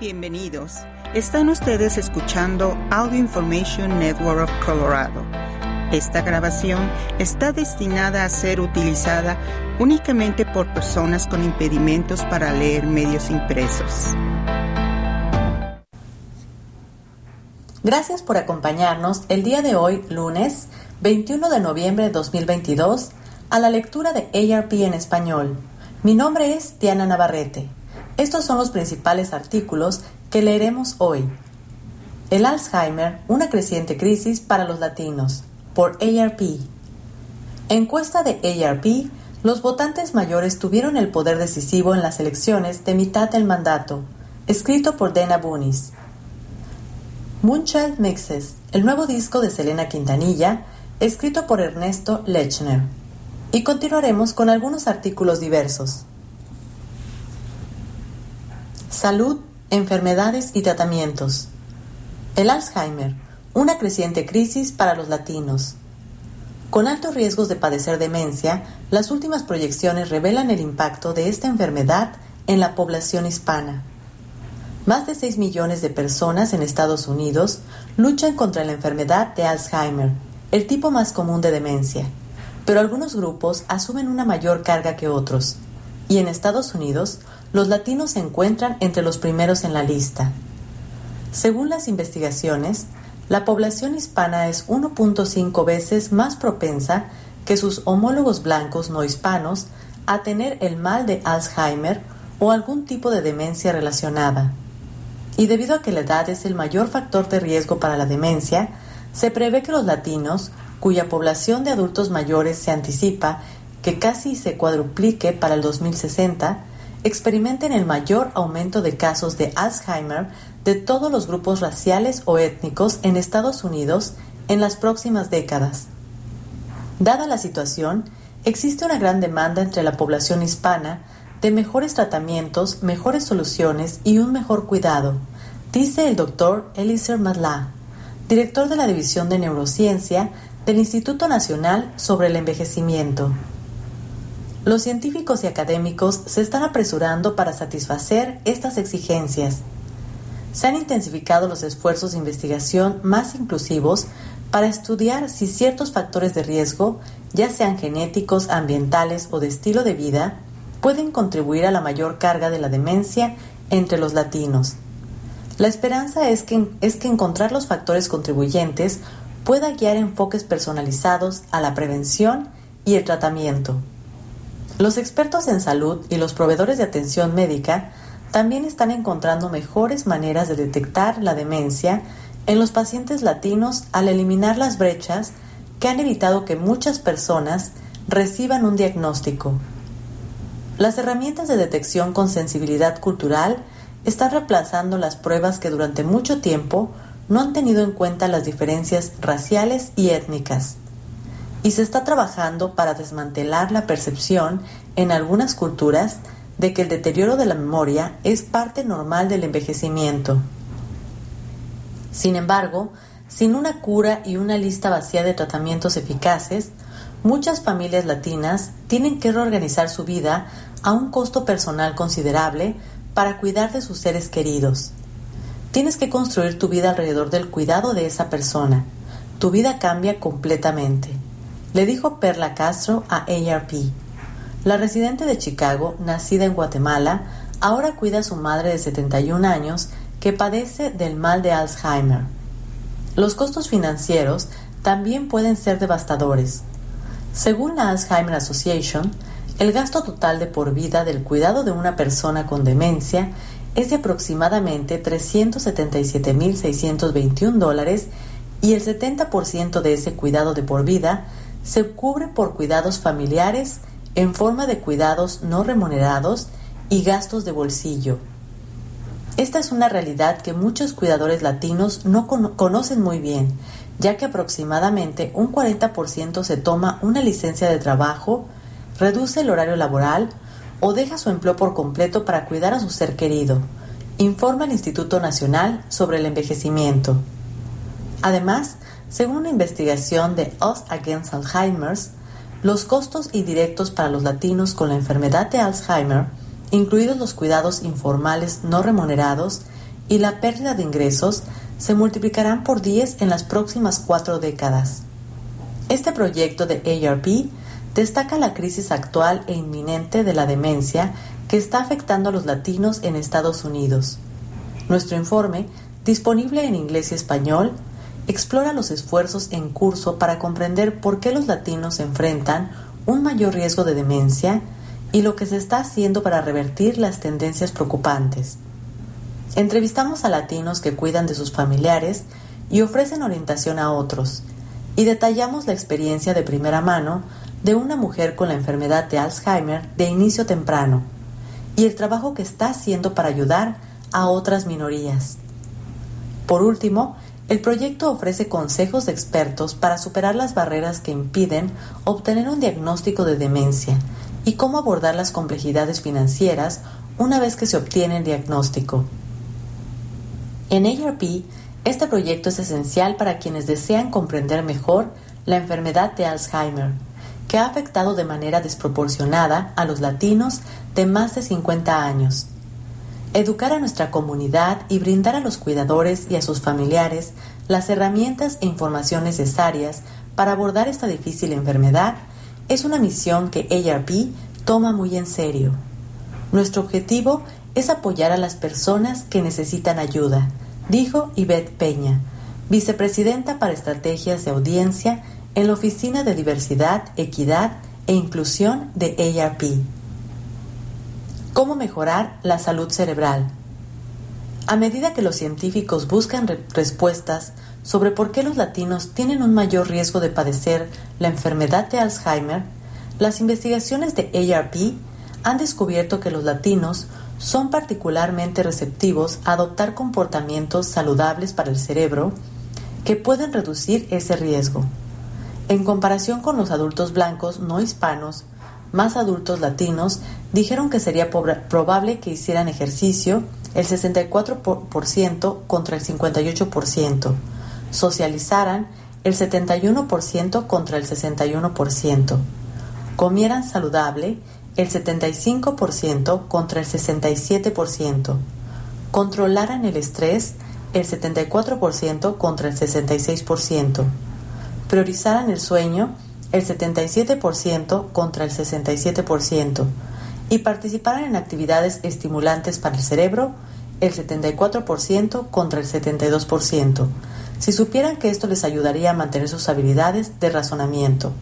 Bienvenidos. Están ustedes escuchando Audio Information Network of Colorado. Esta grabación está destinada a ser utilizada únicamente por personas con impedimentos para leer medios impresos. Gracias por acompañarnos el día de hoy, lunes 21 de noviembre de 2022, a la lectura de ARP en español. Mi nombre es Diana Navarrete. Estos son los principales artículos que leeremos hoy. El Alzheimer, una creciente crisis para los latinos, por ARP. Encuesta de ARP, los votantes mayores tuvieron el poder decisivo en las elecciones de mitad del mandato, escrito por Dana Bunis. Moonchild Mixes, el nuevo disco de Selena Quintanilla, escrito por Ernesto Lechner. Y continuaremos con algunos artículos diversos. Salud, enfermedades y tratamientos. El Alzheimer, una creciente crisis para los latinos. Con altos riesgos de padecer demencia, las últimas proyecciones revelan el impacto de esta enfermedad en la población hispana. Más de 6 millones de personas en Estados Unidos luchan contra la enfermedad de Alzheimer, el tipo más común de demencia, pero algunos grupos asumen una mayor carga que otros, y en Estados Unidos los latinos se encuentran entre los primeros en la lista. Según las investigaciones, la población hispana es 1.5 veces más propensa que sus homólogos blancos no hispanos a tener el mal de Alzheimer o algún tipo de demencia relacionada. Y debido a que la edad es el mayor factor de riesgo para la demencia, se prevé que los latinos, cuya población de adultos mayores se anticipa que casi se cuadruplique para el 2060, experimenten el mayor aumento de casos de Alzheimer de todos los grupos raciales o étnicos en Estados Unidos en las próximas décadas. Dada la situación, existe una gran demanda entre la población hispana de mejores tratamientos, mejores soluciones y un mejor cuidado, dice el doctor Elisir Madla, director de la División de Neurociencia del Instituto Nacional sobre el Envejecimiento. Los científicos y académicos se están apresurando para satisfacer estas exigencias. Se han intensificado los esfuerzos de investigación más inclusivos para estudiar si ciertos factores de riesgo, ya sean genéticos, ambientales o de estilo de vida, pueden contribuir a la mayor carga de la demencia entre los latinos. La esperanza es que, es que encontrar los factores contribuyentes pueda guiar enfoques personalizados a la prevención y el tratamiento. Los expertos en salud y los proveedores de atención médica también están encontrando mejores maneras de detectar la demencia en los pacientes latinos al eliminar las brechas que han evitado que muchas personas reciban un diagnóstico. Las herramientas de detección con sensibilidad cultural están reemplazando las pruebas que durante mucho tiempo no han tenido en cuenta las diferencias raciales y étnicas y se está trabajando para desmantelar la percepción en algunas culturas de que el deterioro de la memoria es parte normal del envejecimiento. Sin embargo, sin una cura y una lista vacía de tratamientos eficaces, muchas familias latinas tienen que reorganizar su vida a un costo personal considerable para cuidar de sus seres queridos. Tienes que construir tu vida alrededor del cuidado de esa persona. Tu vida cambia completamente le dijo Perla Castro a ARP. La residente de Chicago, nacida en Guatemala, ahora cuida a su madre de 71 años que padece del mal de Alzheimer. Los costos financieros también pueden ser devastadores. Según la Alzheimer Association, el gasto total de por vida del cuidado de una persona con demencia es de aproximadamente 377.621 dólares y el 70% de ese cuidado de por vida se cubre por cuidados familiares en forma de cuidados no remunerados y gastos de bolsillo. Esta es una realidad que muchos cuidadores latinos no conocen muy bien, ya que aproximadamente un 40% se toma una licencia de trabajo, reduce el horario laboral o deja su empleo por completo para cuidar a su ser querido, informa el Instituto Nacional sobre el Envejecimiento. Además, según una investigación de Us Against Alzheimer's, los costos indirectos para los latinos con la enfermedad de Alzheimer, incluidos los cuidados informales no remunerados y la pérdida de ingresos se multiplicarán por 10 en las próximas cuatro décadas. Este proyecto de ARP destaca la crisis actual e inminente de la demencia que está afectando a los latinos en Estados Unidos. Nuestro informe, disponible en inglés y español, explora los esfuerzos en curso para comprender por qué los latinos enfrentan un mayor riesgo de demencia y lo que se está haciendo para revertir las tendencias preocupantes. Entrevistamos a latinos que cuidan de sus familiares y ofrecen orientación a otros, y detallamos la experiencia de primera mano de una mujer con la enfermedad de Alzheimer de inicio temprano y el trabajo que está haciendo para ayudar a otras minorías. Por último, el proyecto ofrece consejos de expertos para superar las barreras que impiden obtener un diagnóstico de demencia y cómo abordar las complejidades financieras una vez que se obtiene el diagnóstico. En ARP, este proyecto es esencial para quienes desean comprender mejor la enfermedad de Alzheimer, que ha afectado de manera desproporcionada a los latinos de más de 50 años. Educar a nuestra comunidad y brindar a los cuidadores y a sus familiares las herramientas e información necesarias para abordar esta difícil enfermedad es una misión que ARP toma muy en serio. Nuestro objetivo es apoyar a las personas que necesitan ayuda, dijo Yvette Peña, vicepresidenta para estrategias de audiencia en la Oficina de Diversidad, Equidad e Inclusión de ARP. ¿Cómo mejorar la salud cerebral? A medida que los científicos buscan respuestas sobre por qué los latinos tienen un mayor riesgo de padecer la enfermedad de Alzheimer, las investigaciones de ARP han descubierto que los latinos son particularmente receptivos a adoptar comportamientos saludables para el cerebro que pueden reducir ese riesgo. En comparación con los adultos blancos no hispanos, más adultos latinos dijeron que sería probable que hicieran ejercicio el 64% contra el 58%, socializaran el 71% contra el 61%, comieran saludable el 75% contra el 67%, controlaran el estrés el 74% contra el 66%, priorizaran el sueño el 77% contra el 67% y participaran en actividades estimulantes para el cerebro el 74% contra el 72%, si supieran que esto les ayudaría a mantener sus habilidades de razonamiento.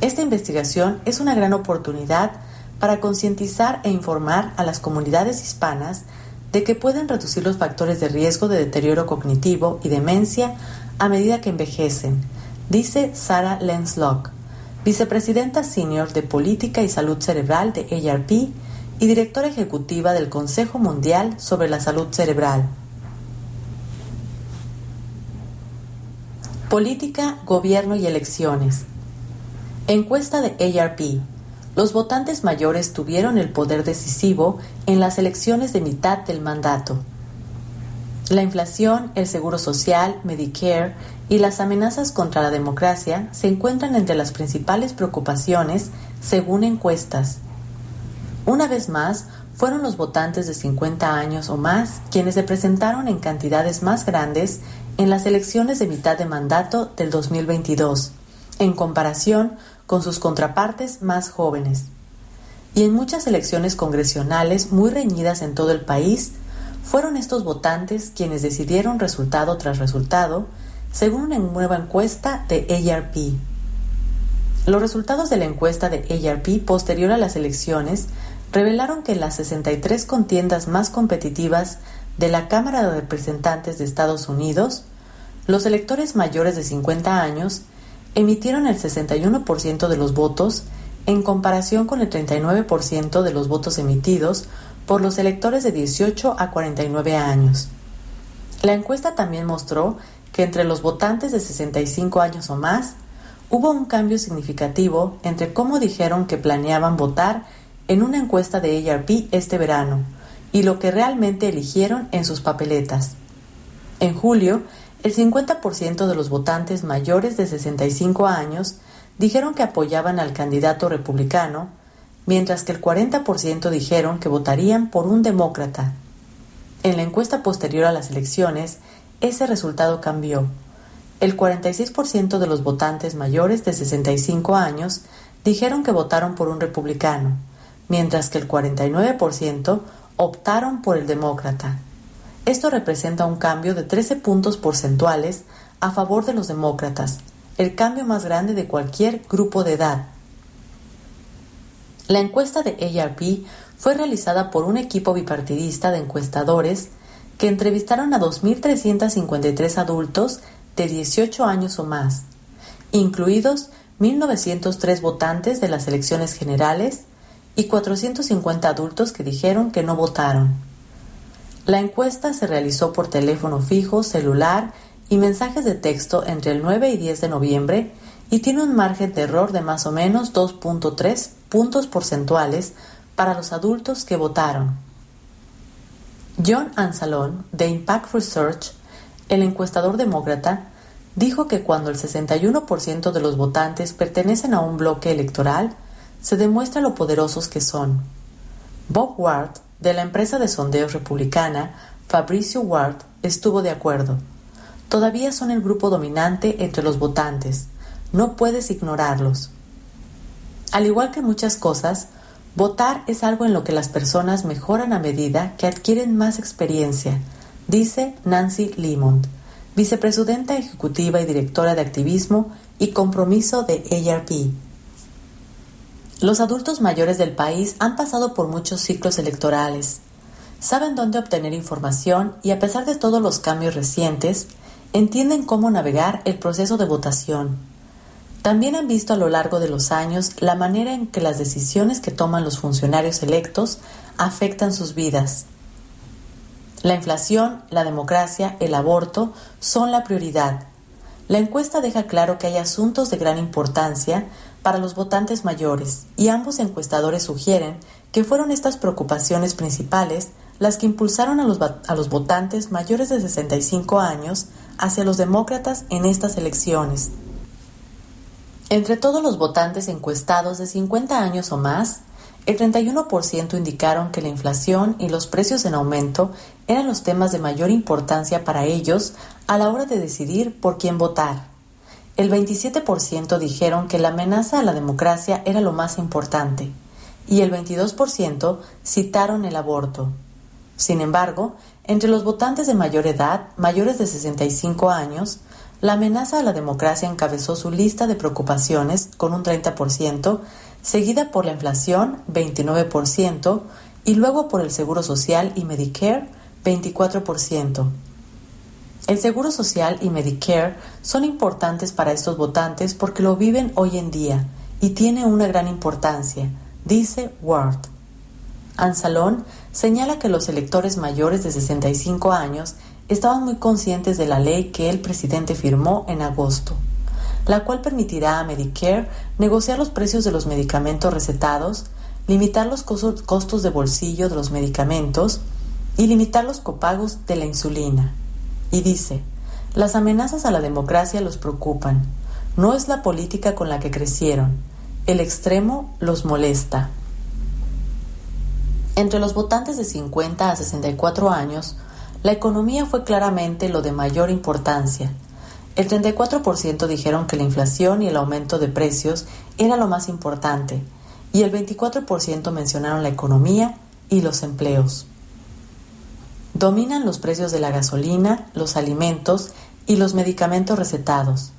Esta investigación es una gran oportunidad para concientizar e informar a las comunidades hispanas de que pueden reducir los factores de riesgo de deterioro cognitivo y demencia a medida que envejecen, dice Sarah Lenslock, vicepresidenta senior de Política y Salud Cerebral de ARP y directora ejecutiva del Consejo Mundial sobre la Salud Cerebral. Política, Gobierno y Elecciones. Encuesta de ARP. Los votantes mayores tuvieron el poder decisivo en las elecciones de mitad del mandato. La inflación, el seguro social, Medicare y las amenazas contra la democracia se encuentran entre las principales preocupaciones según encuestas. Una vez más, fueron los votantes de 50 años o más quienes se presentaron en cantidades más grandes en las elecciones de mitad de mandato del 2022, en comparación con sus contrapartes más jóvenes. Y en muchas elecciones congresionales muy reñidas en todo el país, fueron estos votantes quienes decidieron resultado tras resultado, según una nueva encuesta de ARP. Los resultados de la encuesta de ARP posterior a las elecciones revelaron que las 63 contiendas más competitivas de la Cámara de Representantes de Estados Unidos, los electores mayores de 50 años emitieron el 61% de los votos en comparación con el 39% de los votos emitidos por los electores de 18 a 49 años. La encuesta también mostró que entre los votantes de 65 años o más hubo un cambio significativo entre cómo dijeron que planeaban votar en una encuesta de ARP este verano y lo que realmente eligieron en sus papeletas. En julio, el 50% de los votantes mayores de 65 años dijeron que apoyaban al candidato republicano, mientras que el 40% dijeron que votarían por un demócrata. En la encuesta posterior a las elecciones, ese resultado cambió. El 46% de los votantes mayores de 65 años dijeron que votaron por un republicano, mientras que el 49% optaron por el demócrata. Esto representa un cambio de 13 puntos porcentuales a favor de los demócratas, el cambio más grande de cualquier grupo de edad. La encuesta de ARP fue realizada por un equipo bipartidista de encuestadores que entrevistaron a 2.353 adultos de 18 años o más, incluidos 1.903 votantes de las elecciones generales y 450 adultos que dijeron que no votaron. La encuesta se realizó por teléfono fijo, celular y mensajes de texto entre el 9 y 10 de noviembre y tiene un margen de error de más o menos 2.3 puntos porcentuales para los adultos que votaron. John Ansalon, de Impact Research, el encuestador demócrata, dijo que cuando el 61% de los votantes pertenecen a un bloque electoral, se demuestra lo poderosos que son. Bob Ward, de la empresa de sondeos republicana, Fabricio Ward, estuvo de acuerdo. Todavía son el grupo dominante entre los votantes. No puedes ignorarlos. Al igual que muchas cosas, votar es algo en lo que las personas mejoran a medida que adquieren más experiencia, dice Nancy Lemond, vicepresidenta ejecutiva y directora de activismo y compromiso de ARP. Los adultos mayores del país han pasado por muchos ciclos electorales. Saben dónde obtener información y a pesar de todos los cambios recientes, entienden cómo navegar el proceso de votación. También han visto a lo largo de los años la manera en que las decisiones que toman los funcionarios electos afectan sus vidas. La inflación, la democracia, el aborto son la prioridad. La encuesta deja claro que hay asuntos de gran importancia para los votantes mayores y ambos encuestadores sugieren que fueron estas preocupaciones principales las que impulsaron a los, a los votantes mayores de 65 años hacia los demócratas en estas elecciones. Entre todos los votantes encuestados de 50 años o más, el 31% indicaron que la inflación y los precios en aumento eran los temas de mayor importancia para ellos a la hora de decidir por quién votar el 27% dijeron que la amenaza a la democracia era lo más importante y el 22% citaron el aborto. Sin embargo, entre los votantes de mayor edad, mayores de 65 años, la amenaza a la democracia encabezó su lista de preocupaciones con un 30%, seguida por la inflación, 29%, y luego por el Seguro Social y Medicare, 24%. El Seguro Social y Medicare son importantes para estos votantes porque lo viven hoy en día y tiene una gran importancia, dice Ward. Ansalón señala que los electores mayores de 65 años estaban muy conscientes de la ley que el presidente firmó en agosto, la cual permitirá a Medicare negociar los precios de los medicamentos recetados, limitar los costos de bolsillo de los medicamentos y limitar los copagos de la insulina. Y dice, las amenazas a la democracia los preocupan, no es la política con la que crecieron, el extremo los molesta. Entre los votantes de 50 a 64 años, la economía fue claramente lo de mayor importancia. El 34% dijeron que la inflación y el aumento de precios era lo más importante, y el 24% mencionaron la economía y los empleos. Dominan los precios de la gasolina, los alimentos y los medicamentos recetados.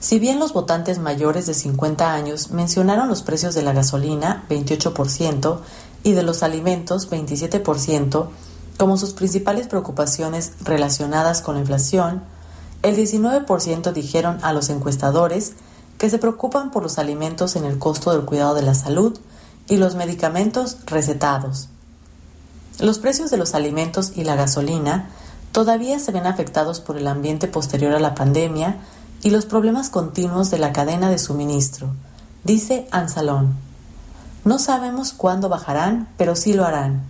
Si bien los votantes mayores de 50 años mencionaron los precios de la gasolina, 28%, y de los alimentos, 27%, como sus principales preocupaciones relacionadas con la inflación, el 19% dijeron a los encuestadores que se preocupan por los alimentos en el costo del cuidado de la salud y los medicamentos recetados. Los precios de los alimentos y la gasolina todavía se ven afectados por el ambiente posterior a la pandemia y los problemas continuos de la cadena de suministro, dice Ansalón. No sabemos cuándo bajarán, pero sí lo harán.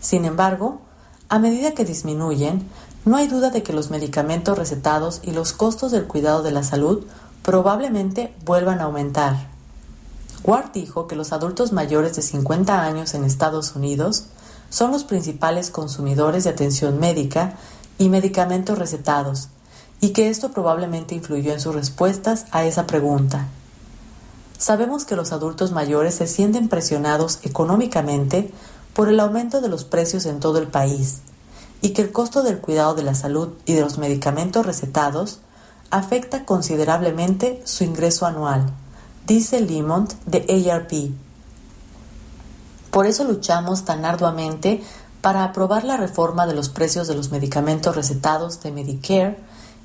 Sin embargo, a medida que disminuyen, no hay duda de que los medicamentos recetados y los costos del cuidado de la salud probablemente vuelvan a aumentar. Ward dijo que los adultos mayores de 50 años en Estados Unidos son los principales consumidores de atención médica y medicamentos recetados, y que esto probablemente influyó en sus respuestas a esa pregunta. Sabemos que los adultos mayores se sienten presionados económicamente por el aumento de los precios en todo el país y que el costo del cuidado de la salud y de los medicamentos recetados afecta considerablemente su ingreso anual, dice Limont de ARP. Por eso luchamos tan arduamente para aprobar la reforma de los precios de los medicamentos recetados de Medicare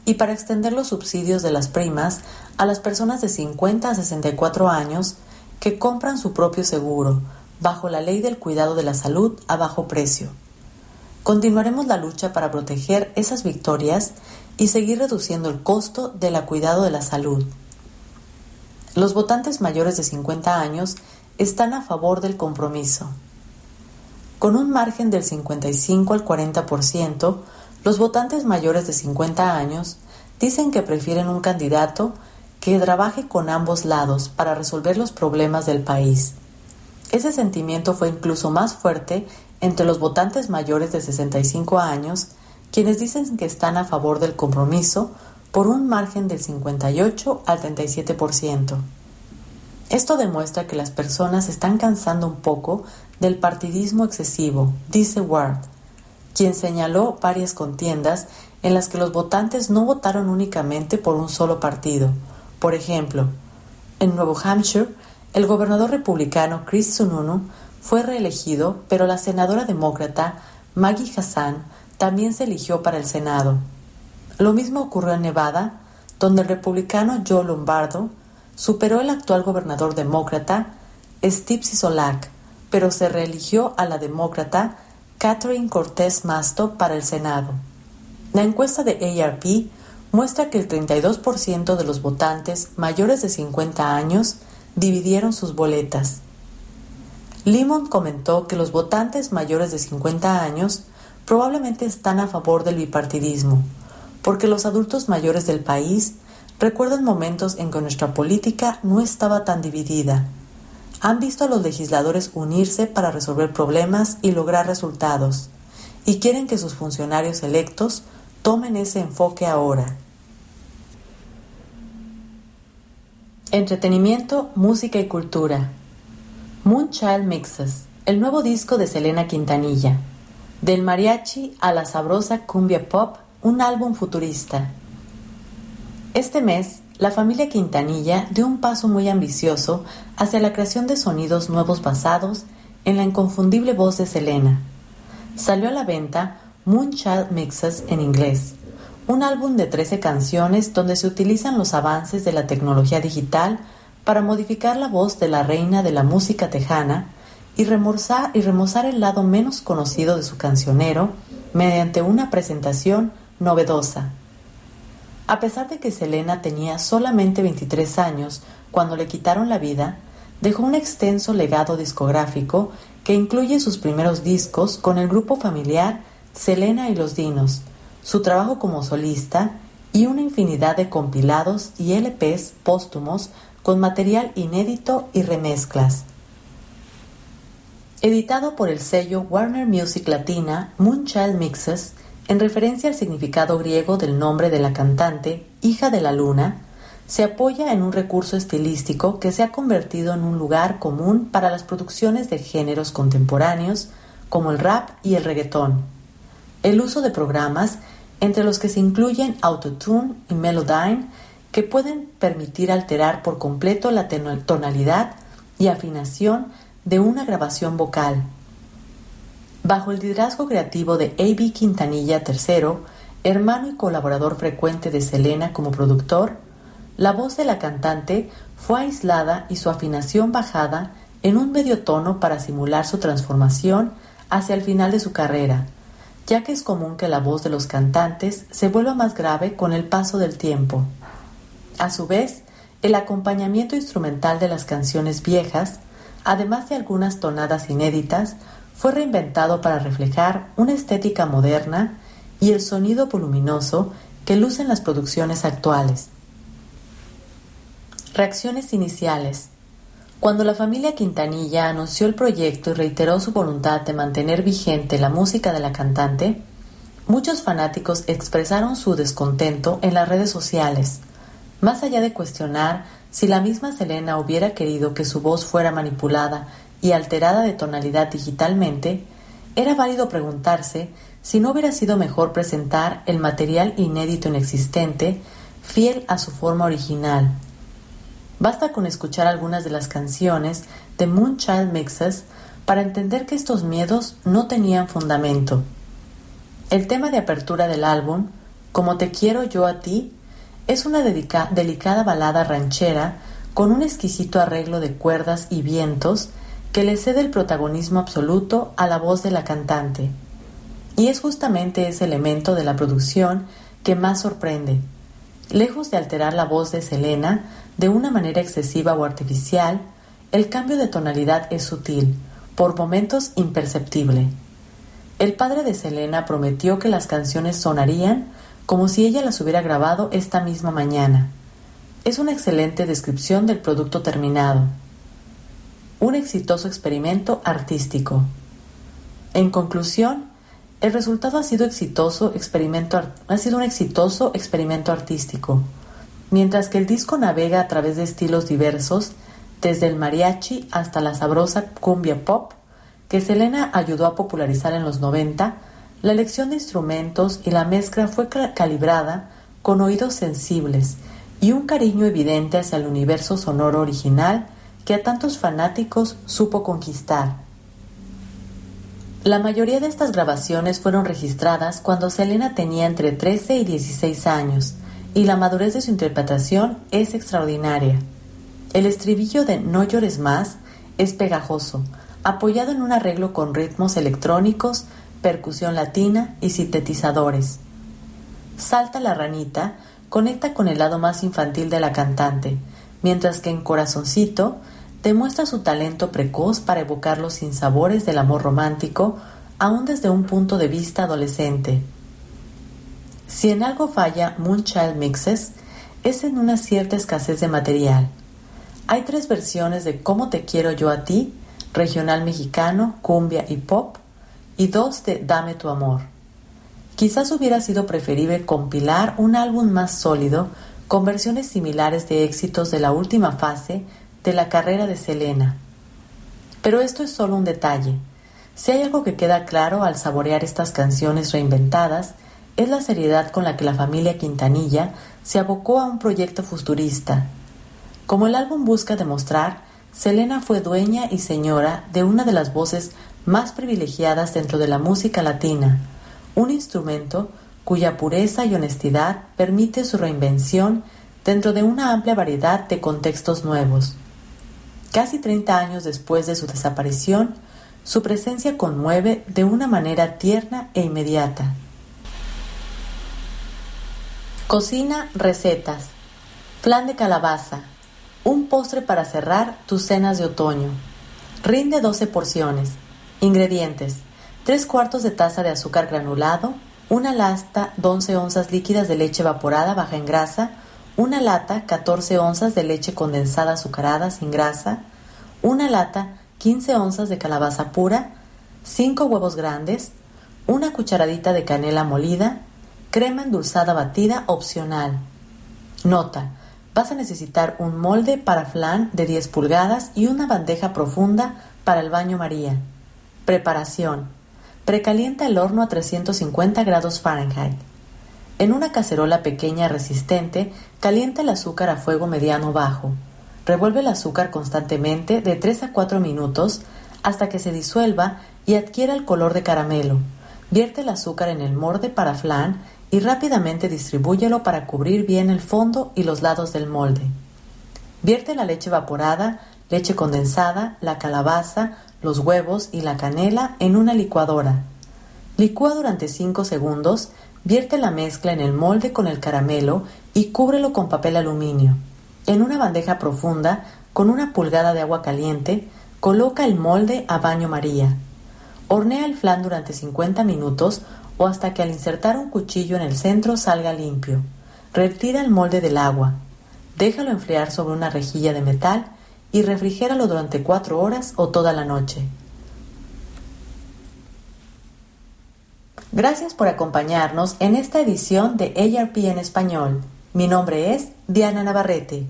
y para extender los subsidios de las primas a las personas de 50 a 64 años que compran su propio seguro bajo la ley del cuidado de la salud a bajo precio. Continuaremos la lucha para proteger esas victorias y seguir reduciendo el costo del cuidado de la salud. Los votantes mayores de 50 años están a favor del compromiso. Con un margen del 55 al 40%, los votantes mayores de 50 años dicen que prefieren un candidato que trabaje con ambos lados para resolver los problemas del país. Ese sentimiento fue incluso más fuerte entre los votantes mayores de 65 años, quienes dicen que están a favor del compromiso por un margen del 58 al 37%. Esto demuestra que las personas están cansando un poco del partidismo excesivo, dice Ward, quien señaló varias contiendas en las que los votantes no votaron únicamente por un solo partido. Por ejemplo, en Nuevo Hampshire, el gobernador republicano Chris Sununu fue reelegido, pero la senadora demócrata Maggie Hassan también se eligió para el Senado. Lo mismo ocurrió en Nevada, donde el republicano Joe Lombardo superó al actual gobernador demócrata Steve Sisolak, pero se reeligió a la demócrata Catherine Cortés Masto para el Senado. La encuesta de ARP muestra que el 32% de los votantes mayores de 50 años dividieron sus boletas. Limon comentó que los votantes mayores de 50 años probablemente están a favor del bipartidismo, porque los adultos mayores del país recuerdan momentos en que nuestra política no estaba tan dividida han visto a los legisladores unirse para resolver problemas y lograr resultados, y quieren que sus funcionarios electos tomen ese enfoque ahora. Entretenimiento, música y cultura. Moonchild Mixes, el nuevo disco de Selena Quintanilla. Del mariachi a la sabrosa cumbia pop, un álbum futurista. Este mes, la familia Quintanilla dio un paso muy ambicioso hacia la creación de sonidos nuevos basados en la inconfundible voz de Selena. Salió a la venta Moonchild Mixes en inglés, un álbum de 13 canciones donde se utilizan los avances de la tecnología digital para modificar la voz de la reina de la música tejana y remozar, el lado menos conocido de su cancionero mediante una presentación novedosa. A pesar de que Selena tenía solamente 23 años cuando le quitaron la vida, dejó un extenso legado discográfico que incluye sus primeros discos con el grupo familiar Selena y los Dinos, su trabajo como solista y una infinidad de compilados y LPs póstumos con material inédito y remezclas. Editado por el sello Warner Music Latina, Moonchild Mixes en referencia al significado griego del nombre de la cantante, hija de la luna, se apoya en un recurso estilístico que se ha convertido en un lugar común para las producciones de géneros contemporáneos como el rap y el reggaetón. El uso de programas entre los que se incluyen Autotune y Melodyne que pueden permitir alterar por completo la tonalidad y afinación de una grabación vocal Bajo el liderazgo creativo de A.B. Quintanilla III, hermano y colaborador frecuente de Selena como productor, la voz de la cantante fue aislada y su afinación bajada en un medio tono para simular su transformación hacia el final de su carrera, ya que es común que la voz de los cantantes se vuelva más grave con el paso del tiempo. A su vez, el acompañamiento instrumental de las canciones viejas, además de algunas tonadas inéditas, fue reinventado para reflejar una estética moderna y el sonido voluminoso que lucen las producciones actuales. Reacciones iniciales. Cuando la familia Quintanilla anunció el proyecto y reiteró su voluntad de mantener vigente la música de la cantante, muchos fanáticos expresaron su descontento en las redes sociales, más allá de cuestionar si la misma Selena hubiera querido que su voz fuera manipulada y alterada de tonalidad digitalmente, era válido preguntarse si no hubiera sido mejor presentar el material inédito inexistente fiel a su forma original Basta con escuchar algunas de las canciones de Moonchild Mixes para entender que estos miedos no tenían fundamento. El tema de apertura del álbum, Como te quiero yo a ti, es una delicada balada ranchera con un exquisito arreglo de cuerdas y vientos que le cede el protagonismo absoluto a la voz de la cantante. Y es justamente ese elemento de la producción que más sorprende. Lejos de alterar la voz de Selena, de una manera excesiva o artificial, el cambio de tonalidad es sutil, por momentos imperceptible. El padre de Selena prometió que las canciones sonarían como si ella las hubiera grabado esta misma mañana. Es una excelente descripción del producto terminado. Un exitoso experimento artístico. En conclusión, el resultado ha sido, exitoso experimento, ha sido un exitoso experimento artístico mientras que el disco navega a través de estilos diversos, desde el mariachi hasta la sabrosa cumbia pop, que Selena ayudó a popularizar en los 90, la elección de instrumentos y la mezcla fue calibrada con oídos sensibles y un cariño evidente hacia el universo sonoro original que a tantos fanáticos supo conquistar. La mayoría de estas grabaciones fueron registradas cuando Selena tenía entre 13 y 16 años, y la madurez de su interpretación es extraordinaria. El estribillo de No llores más es pegajoso, apoyado en un arreglo con ritmos electrónicos, percusión latina y sintetizadores. Salta la ranita conecta con el lado más infantil de la cantante, mientras que en Corazoncito demuestra su talento precoz para evocar los sinsabores del amor romántico, aún desde un punto de vista adolescente. Si en algo falla Moonchild Mixes, es en una cierta escasez de material. Hay tres versiones de Cómo te quiero yo a ti, regional mexicano, cumbia y pop, y dos de Dame tu amor. Quizás hubiera sido preferible compilar un álbum más sólido con versiones similares de éxitos de la última fase de la carrera de Selena. Pero esto es solo un detalle. Si hay algo que queda claro al saborear estas canciones reinventadas, es la seriedad con la que la familia Quintanilla se abocó a un proyecto futurista. Como el álbum busca demostrar, Selena fue dueña y señora de una de las voces más privilegiadas dentro de la música latina, un instrumento cuya pureza y honestidad permite su reinvención dentro de una amplia variedad de contextos nuevos. Casi 30 años después de su desaparición, su presencia conmueve de una manera tierna e inmediata. Cocina recetas. Flan de calabaza. Un postre para cerrar tus cenas de otoño. Rinde 12 porciones. Ingredientes. 3 cuartos de taza de azúcar granulado, una lata 11 onzas líquidas de leche evaporada baja en grasa, una lata 14 onzas de leche condensada azucarada sin grasa, una lata 15 onzas de calabaza pura, 5 huevos grandes, una cucharadita de canela molida, Crema endulzada batida opcional. Nota. Vas a necesitar un molde para flan de 10 pulgadas y una bandeja profunda para el baño María. Preparación. Precalienta el horno a 350 grados Fahrenheit. En una cacerola pequeña resistente, calienta el azúcar a fuego mediano bajo. Revuelve el azúcar constantemente de 3 a 4 minutos hasta que se disuelva y adquiera el color de caramelo. Vierte el azúcar en el molde para flan y rápidamente distribúyelo para cubrir bien el fondo y los lados del molde. Vierte la leche evaporada, leche condensada, la calabaza, los huevos y la canela en una licuadora. Licúa durante 5 segundos, vierte la mezcla en el molde con el caramelo y cúbrelo con papel aluminio. En una bandeja profunda, con una pulgada de agua caliente, coloca el molde a baño María. Hornea el flan durante 50 minutos o hasta que al insertar un cuchillo en el centro salga limpio. Retira el molde del agua. Déjalo enfriar sobre una rejilla de metal y refrigéralo durante cuatro horas o toda la noche. Gracias por acompañarnos en esta edición de ARP en español. Mi nombre es Diana Navarrete.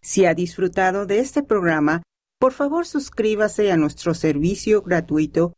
Si ha disfrutado de este programa, por favor suscríbase a nuestro servicio gratuito